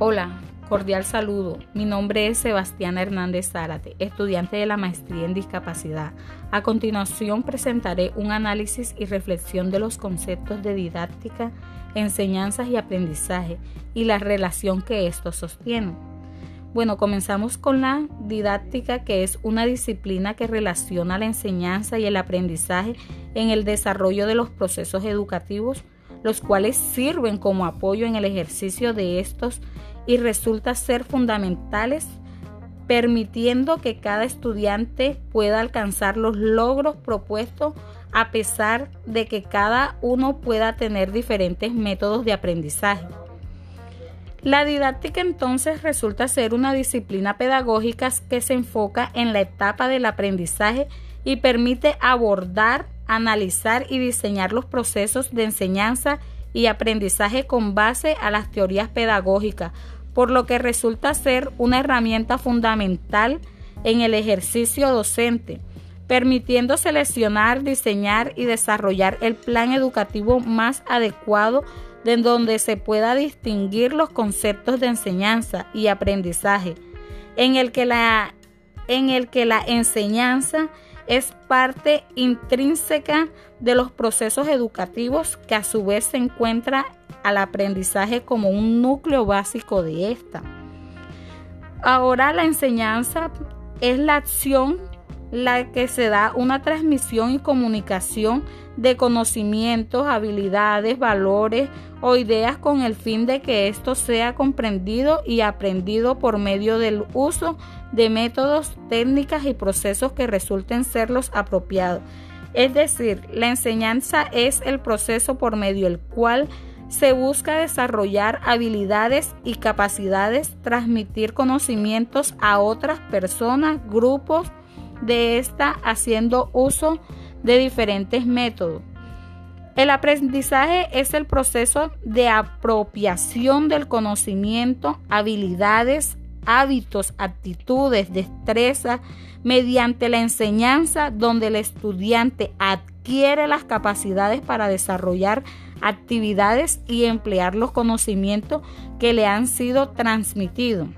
Hola, cordial saludo. Mi nombre es Sebastián Hernández Zárate, estudiante de la maestría en discapacidad. A continuación presentaré un análisis y reflexión de los conceptos de didáctica, enseñanzas y aprendizaje y la relación que estos sostienen. Bueno, comenzamos con la didáctica, que es una disciplina que relaciona la enseñanza y el aprendizaje en el desarrollo de los procesos educativos, los cuales sirven como apoyo en el ejercicio de estos y resulta ser fundamentales permitiendo que cada estudiante pueda alcanzar los logros propuestos a pesar de que cada uno pueda tener diferentes métodos de aprendizaje. La didáctica entonces resulta ser una disciplina pedagógica que se enfoca en la etapa del aprendizaje y permite abordar, analizar y diseñar los procesos de enseñanza y aprendizaje con base a las teorías pedagógicas, por lo que resulta ser una herramienta fundamental en el ejercicio docente, permitiendo seleccionar, diseñar y desarrollar el plan educativo más adecuado de donde se pueda distinguir los conceptos de enseñanza y aprendizaje, en el que la, en el que la enseñanza es parte intrínseca de los procesos educativos que a su vez se encuentra al aprendizaje como un núcleo básico de esta. Ahora la enseñanza es la acción la que se da una transmisión y comunicación de conocimientos, habilidades, valores o ideas con el fin de que esto sea comprendido y aprendido por medio del uso de métodos, técnicas y procesos que resulten ser los apropiados. Es decir, la enseñanza es el proceso por medio del cual se busca desarrollar habilidades y capacidades, transmitir conocimientos a otras personas, grupos de esta haciendo uso de diferentes métodos. El aprendizaje es el proceso de apropiación del conocimiento, habilidades, hábitos, actitudes, destrezas, mediante la enseñanza donde el estudiante adquiere las capacidades para desarrollar actividades y emplear los conocimientos que le han sido transmitidos.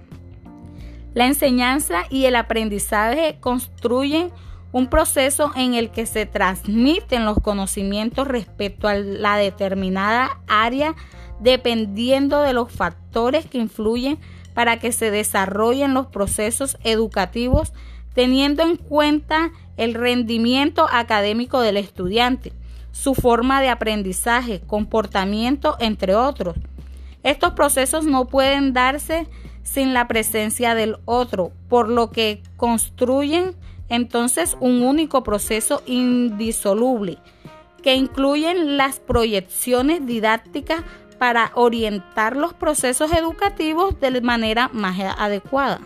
La enseñanza y el aprendizaje construyen un proceso en el que se transmiten los conocimientos respecto a la determinada área dependiendo de los factores que influyen para que se desarrollen los procesos educativos teniendo en cuenta el rendimiento académico del estudiante, su forma de aprendizaje, comportamiento, entre otros. Estos procesos no pueden darse sin la presencia del otro, por lo que construyen entonces un único proceso indisoluble que incluyen las proyecciones didácticas para orientar los procesos educativos de manera más adecuada.